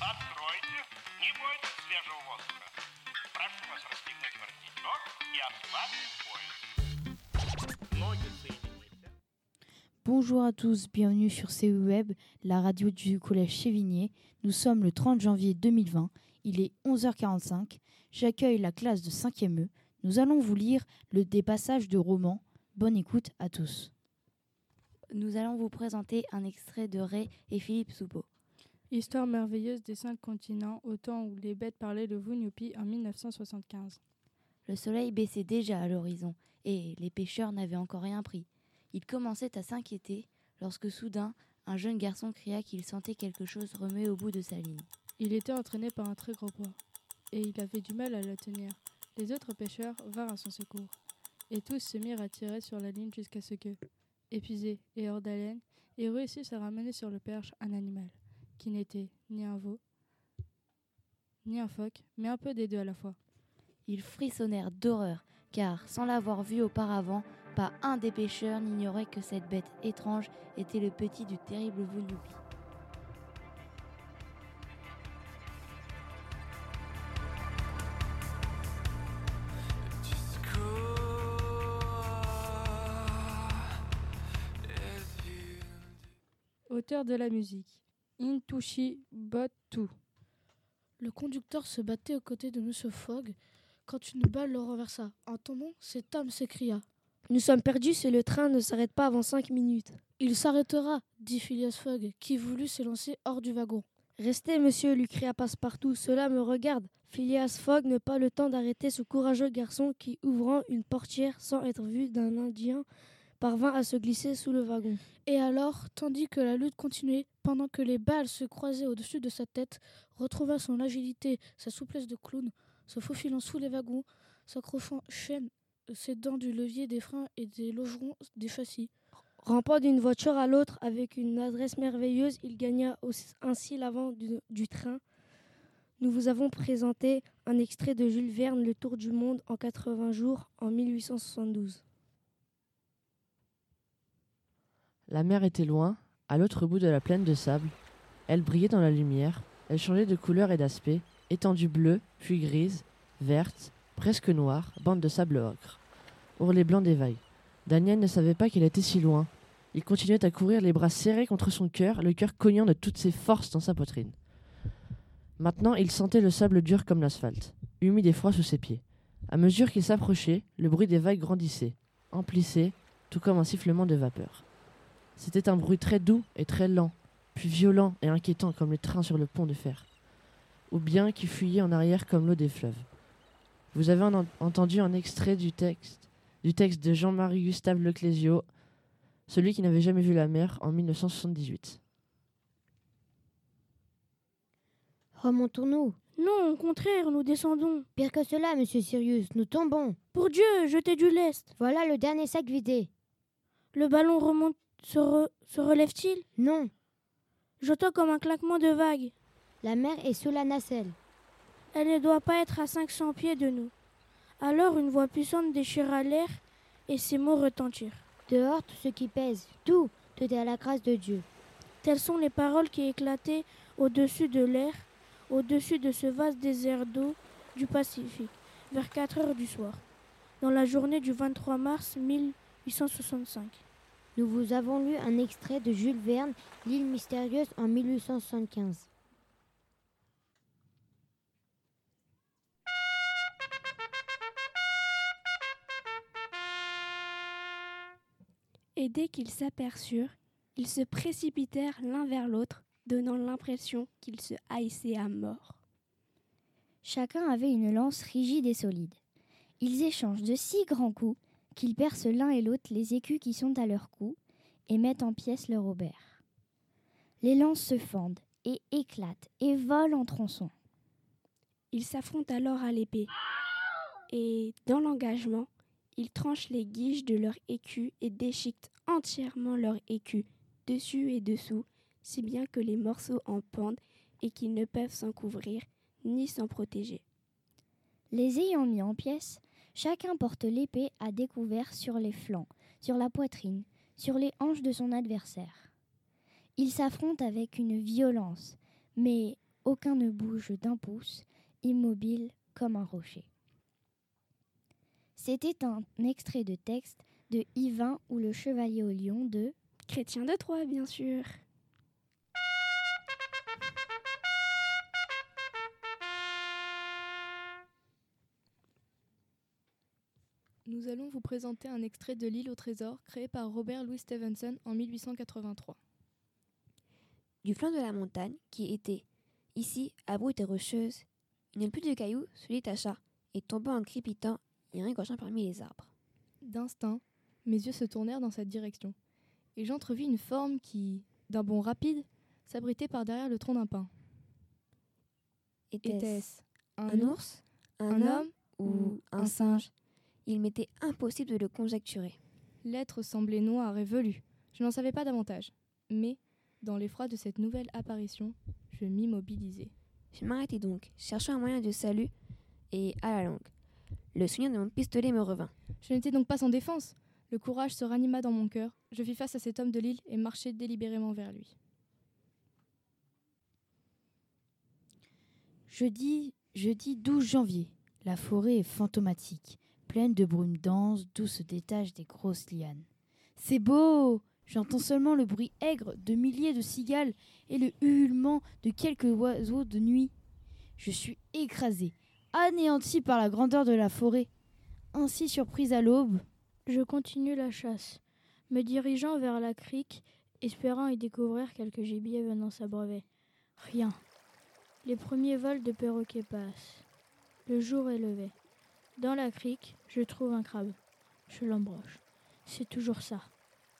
Откройте, не бойтесь свежего воздуха. Прошу вас расстегнуть воротничок и ослабить пояс. Ноги соедините. Bonjour à tous, bienvenue sur CE Web, la radio du collège Chévigné. Nous sommes le 30 janvier 2020, il est 11h45. J'accueille la classe de 5e E. Nous allons vous lire le des passages de romans. Bonne écoute à tous. Nous allons vous présenter un extrait de Ray et Philippe Soupeau. Histoire merveilleuse des cinq continents, au temps où les bêtes parlaient le Vunupi en 1975. Le soleil baissait déjà à l'horizon et les pêcheurs n'avaient encore rien pris. Ils commençaient à s'inquiéter lorsque soudain un jeune garçon cria qu'il sentait quelque chose remuer au bout de sa ligne. Il était entraîné par un très gros poids, et il avait du mal à la tenir. Les autres pêcheurs vinrent à son secours, et tous se mirent à tirer sur la ligne jusqu'à ce que, épuisés et hors d'haleine, ils réussissent à ramener sur le perche un animal, qui n'était ni un veau, ni un phoque, mais un peu des deux à la fois. Ils frissonnèrent d'horreur, car, sans l'avoir vu auparavant, pas un des pêcheurs n'ignorait que cette bête étrange était le petit du terrible Vunupi. Auteur de la musique, Intushi. Le conducteur se battait aux côtés de M. Fogg quand une balle le renversa. En tombant, cet homme s'écria. Nous sommes perdus si le train ne s'arrête pas avant cinq minutes. Il s'arrêtera, dit Phileas Fogg, qui voulut s'élancer hors du wagon. Restez, monsieur, lui cria Passepartout. Cela me regarde. Phileas Fogg n'eut pas le temps d'arrêter ce courageux garçon qui, ouvrant une portière sans être vu d'un Indien, parvint à se glisser sous le wagon. Et alors, tandis que la lutte continuait, pendant que les balles se croisaient au-dessus de sa tête, retrouva son agilité, sa souplesse de clown, se faufilant sous les wagons, s'accrochant chaîne, s'aidant du levier des freins et des logerons des châssis. Rampant d'une voiture à l'autre avec une adresse merveilleuse, il gagna ainsi l'avant du, du train. Nous vous avons présenté un extrait de Jules Verne, Le Tour du Monde en 80 jours, en 1872. La mer était loin, à l'autre bout de la plaine de sable. Elle brillait dans la lumière, elle changeait de couleur et d'aspect, étendue bleue, puis grise, verte, presque noire, bande de sable ocre. Ourlet blanc des vagues. Daniel ne savait pas qu'elle était si loin. Il continuait à courir les bras serrés contre son cœur, le cœur cognant de toutes ses forces dans sa poitrine. Maintenant, il sentait le sable dur comme l'asphalte, humide et froid sous ses pieds. À mesure qu'il s'approchait, le bruit des vagues grandissait, amplissait, tout comme un sifflement de vapeur. C'était un bruit très doux et très lent, puis violent et inquiétant comme le train sur le pont de fer, ou bien qui fuyait en arrière comme l'eau des fleuves. Vous avez en- entendu un extrait du texte, du texte de Jean-Marie Gustave Leclésio, celui qui n'avait jamais vu la mer en 1978. Remontons-nous. Non, au contraire, nous descendons. Pire que cela, monsieur Sirius, nous tombons. Pour Dieu, jetez du lest. Voilà le dernier sac vidé. Le ballon remonte, se, re- se relève-t-il? Non, J'entends comme un claquement de vagues. la mer est sous la nacelle. Elle ne doit pas être à 500 pieds de nous. Alors une voix puissante déchira l'air et ces mots retentirent. Dehors, tout ce qui pèse, tout, tout est à la grâce de Dieu. Telles sont les paroles qui éclataient au-dessus de l'air, au-dessus de ce vaste désert d'eau du Pacifique, vers 4 heures du soir, dans la journée du 23 mars 1865. Nous vous avons lu un extrait de Jules Verne, L'île mystérieuse en 1875. Et dès qu'ils s'aperçurent, ils se précipitèrent l'un vers l'autre, donnant l'impression qu'ils se haïssaient à mort. Chacun avait une lance rigide et solide. Ils échangent de si grands coups qu'ils percent l'un et l'autre les écus qui sont à leur cou et mettent en pièces leur aubert. Les lances se fendent et éclatent et volent en tronçons. Ils s'affrontent alors à l'épée. Et, dans l'engagement, ils tranchent les guiches de leur écu et déchiquetent entièrement leur écu, dessus et dessous, si bien que les morceaux en pendent et qu'ils ne peuvent s'en couvrir ni s'en protéger. Les ayant mis en pièces, chacun porte l'épée à découvert sur les flancs, sur la poitrine, sur les hanches de son adversaire. Ils s'affrontent avec une violence, mais Aucun ne bouge d'un pouce, immobile comme un rocher. C'était un extrait de texte de Yvain ou le chevalier au lion de Chrétien de Troyes, bien sûr. Nous allons vous présenter un extrait de L'île au trésor créé par Robert Louis Stevenson en 1883. Du flanc de la montagne, qui était ici abrupte et rocheuse, une plus de cailloux se détacha et tomba en crépitant et ringorgeant parmi les arbres. D'instinct, mes yeux se tournèrent dans cette direction, et j'entrevis une forme qui, d'un bond rapide, s'abritait par derrière le tronc d'un pin. Était-ce un, un ours, un, un homme ou un singe? Il m'était impossible de le conjecturer. L'être semblait noir et velu. Je n'en savais pas davantage. Mais, dans l'effroi de cette nouvelle apparition, je m'immobilisai. Je m'arrêtai donc, cherchant un moyen de salut, et à la longue. Le souvenir de mon pistolet me revint. Je n'étais donc pas sans défense. Le courage se ranima dans mon cœur. Je fis face à cet homme de l'île et marchai délibérément vers lui. Jeudi, jeudi 12 janvier. La forêt est fantomatique, pleine de brumes denses d'où se détachent des grosses lianes. C'est beau J'entends seulement le bruit aigre de milliers de cigales et le hurlement de quelques oiseaux de nuit. Je suis écrasé, anéanti par la grandeur de la forêt. Ainsi surprise à l'aube, Je continue la chasse, me dirigeant vers la crique, espérant y découvrir quelques gibiers venant s'abreuver. Rien. Les premiers vols de perroquets passent. Le jour est levé. Dans la crique, je trouve un crabe. Je l'embroche. C'est toujours ça.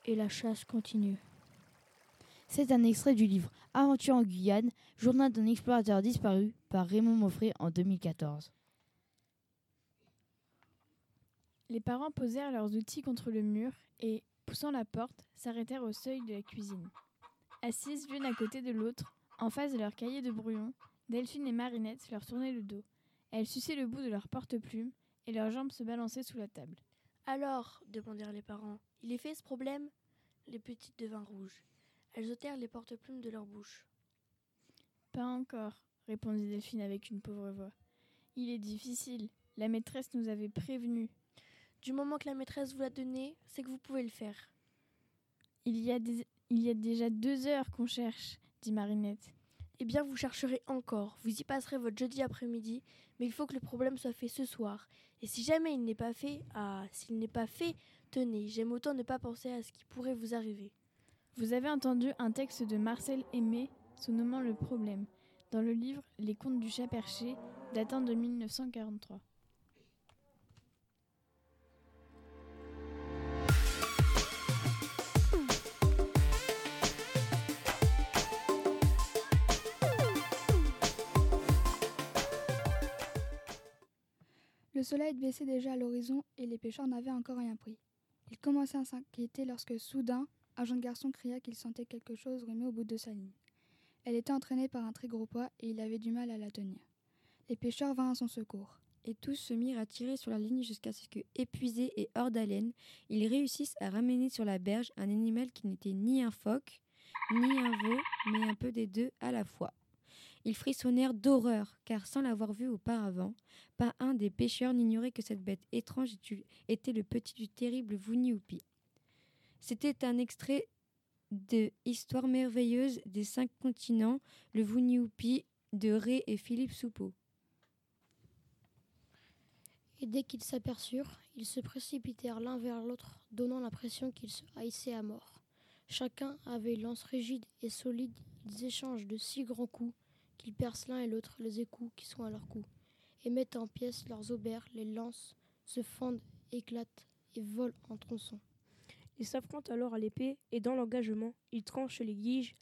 Et la chasse continue. C'est un extrait du livre Aventure en Guyane, journal d'un explorateur disparu par Raymond Moffret en 2014. Les parents posèrent leurs outils contre le mur et, poussant la porte, s'arrêtèrent au seuil de la cuisine. Assises l'une à côté de l'autre, en face de leur cahier de brouillon, Delphine et Marinette leur tournaient le dos. Elles suçaient le bout de leur porte-plume et leurs jambes se balançaient sous la table. Alors, demandèrent les parents, il est fait ce problème? Les petites devinrent rouges. Elles ôtèrent les porte-plumes de leur bouche. Pas encore, répondit Delphine avec une pauvre voix. Il est difficile. La maîtresse nous avait prévenus. Du moment que la maîtresse vous l'a donné, c'est que vous pouvez le faire. Il y a, des- il y a déjà deux heures qu'on cherche, dit Marinette. Eh bien, vous chercherez encore. Vous y passerez votre jeudi après-midi, mais il faut que le problème soit fait ce soir. Et si jamais il n'est pas fait, ah, s'il n'est pas fait, tenez, j'aime autant ne pas penser à ce qui pourrait vous arriver. Vous avez entendu un texte de Marcel Aimé se nommant Le problème, dans le livre Les contes du chat perché, datant de 1943. Le soleil baissait déjà à l'horizon et les pêcheurs n'avaient encore rien pris. Ils commençaient à s'inquiéter lorsque soudain, un jeune garçon cria qu'il sentait quelque chose remuer au bout de sa ligne. Elle était entraînée par un très gros poids et il avait du mal à la tenir. Les pêcheurs vinrent à son secours. Et tous se mirent à tirer sur la ligne jusqu'à ce que, épuisés et hors d'haleine, ils réussissent à ramener sur la berge un animal qui n'était ni un phoque, ni un veau, mais un peu des deux à la fois. Ils frissonnèrent d'horreur, car sans l'avoir vu auparavant, pas un des pêcheurs n'ignorait que cette bête étrange était le petit du terrible Vounioupi. C'était un extrait de Histoire merveilleuse des cinq continents, le Vounioupi de Ré et Philippe Soupeau. Et dès qu'ils s'aperçurent, ils se précipitèrent l'un vers l'autre, donnant l'impression qu'ils se haïssaient à mort. Chacun avait une lance rigide et solide. Ils échangent de si grands coups qu'ils percent l'un et l'autre les écous qui sont à leur cou, et mettent en pièces leurs aubères, les lances, se fendent, éclatent et volent en tronçons. Ils s'affrontent alors à l'épée et dans l'engagement, ils tranchent les guiges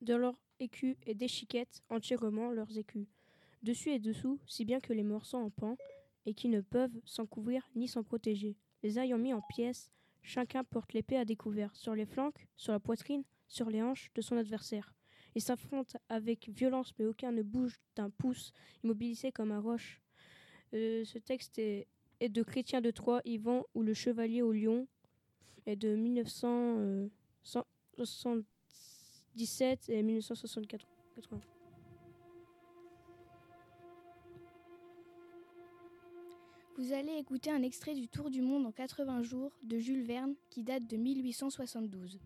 de leurs écus et déchiquettent entièrement leurs écus, dessus et dessous, si bien que les morceaux en pan et qui ne peuvent s'en couvrir ni s'en protéger. Les ayant mis en pièces, chacun porte l'épée à découvert, sur les flancs, sur la poitrine, sur les hanches de son adversaire. Ils s'affrontent avec violence, mais aucun ne bouge d'un pouce, immobilisé comme un roche. Euh, ce texte est, de Chrétien de Troyes, Yvan ou le Chevalier au Lion, euh, et de 1977 et 1964. Vous allez écouter un extrait du Tour du monde en 80 jours de Jules Verne qui date de 1872.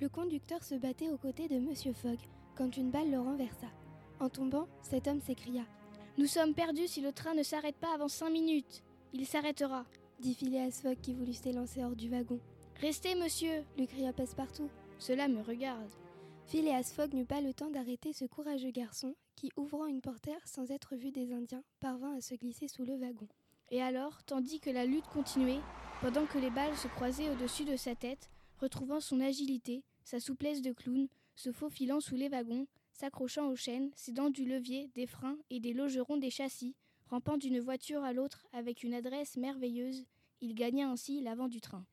Le conducteur se battait aux côtés de Monsieur Fogg quand une balle le renversa. En tombant, cet homme s'écria Nous sommes perdus si le train ne s'arrête pas avant cinq minutes. Il s'arrêtera, dit Phileas Fogg qui voulut s'élancer hors du wagon. Restez, monsieur lui cria Passepartout. Cela me regarde. Phileas Fogg n'eut pas le temps d'arrêter ce courageux garçon qui, ouvrant une portière sans être vu des Indiens, parvint à se glisser sous le wagon. Et alors, tandis que la lutte continuait, pendant que les balles se croisaient au-dessus de sa tête, retrouvant son agilité, sa souplesse de clown, se faufilant sous les wagons, s'accrochant aux chaînes, s'aidant du levier, des freins et des logerons des châssis, rampant d'une voiture à l'autre avec une adresse merveilleuse, il gagna ainsi l'avant du train.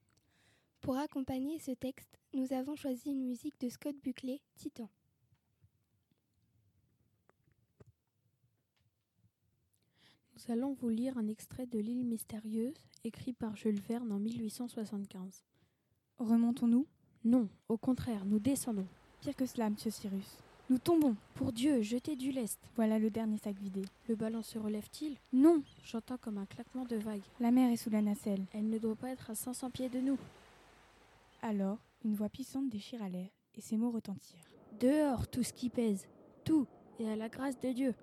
Pour accompagner ce texte, nous avons choisi une musique de Scott Buckley, Titan. Nous allons vous lire un extrait de L'île mystérieuse, écrit par Jules Verne en 1875. Remontons-nous? Non, au contraire, nous descendons. Pire que cela, monsieur Cyrus. Nous tombons. Pour Dieu, jetez du lest. Voilà le dernier sac vidé. Le ballon se relève-t-il? Non. J'entends comme un claquement de vagues. La mer est sous la nacelle. Elle ne doit pas être à 500 pieds de nous. Alors, une voix puissante déchira l'air, et ces mots retentirent. Dehors, tout ce qui pèse. Tout, et à la grâce de Dieu.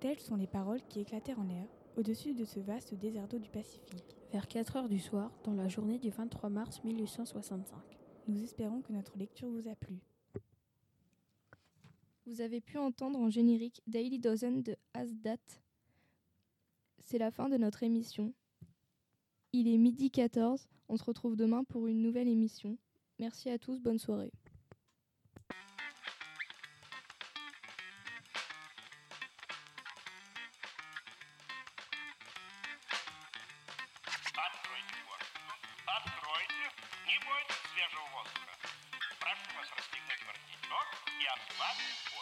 Telles sont les paroles qui éclatèrent en l'air, au-dessus de ce vaste désert d'eau du Pacifique. Vers 4 heures du soir, dans la journée du 23 mars 1865. Nous espérons que notre lecture vous a plu. Vous avez pu entendre en générique Daily Dozen de Asdat. C'est la fin de notre émission. Il est midi 14. On se retrouve demain pour une nouvelle émission. Merci à tous, bonne soirée. Love it.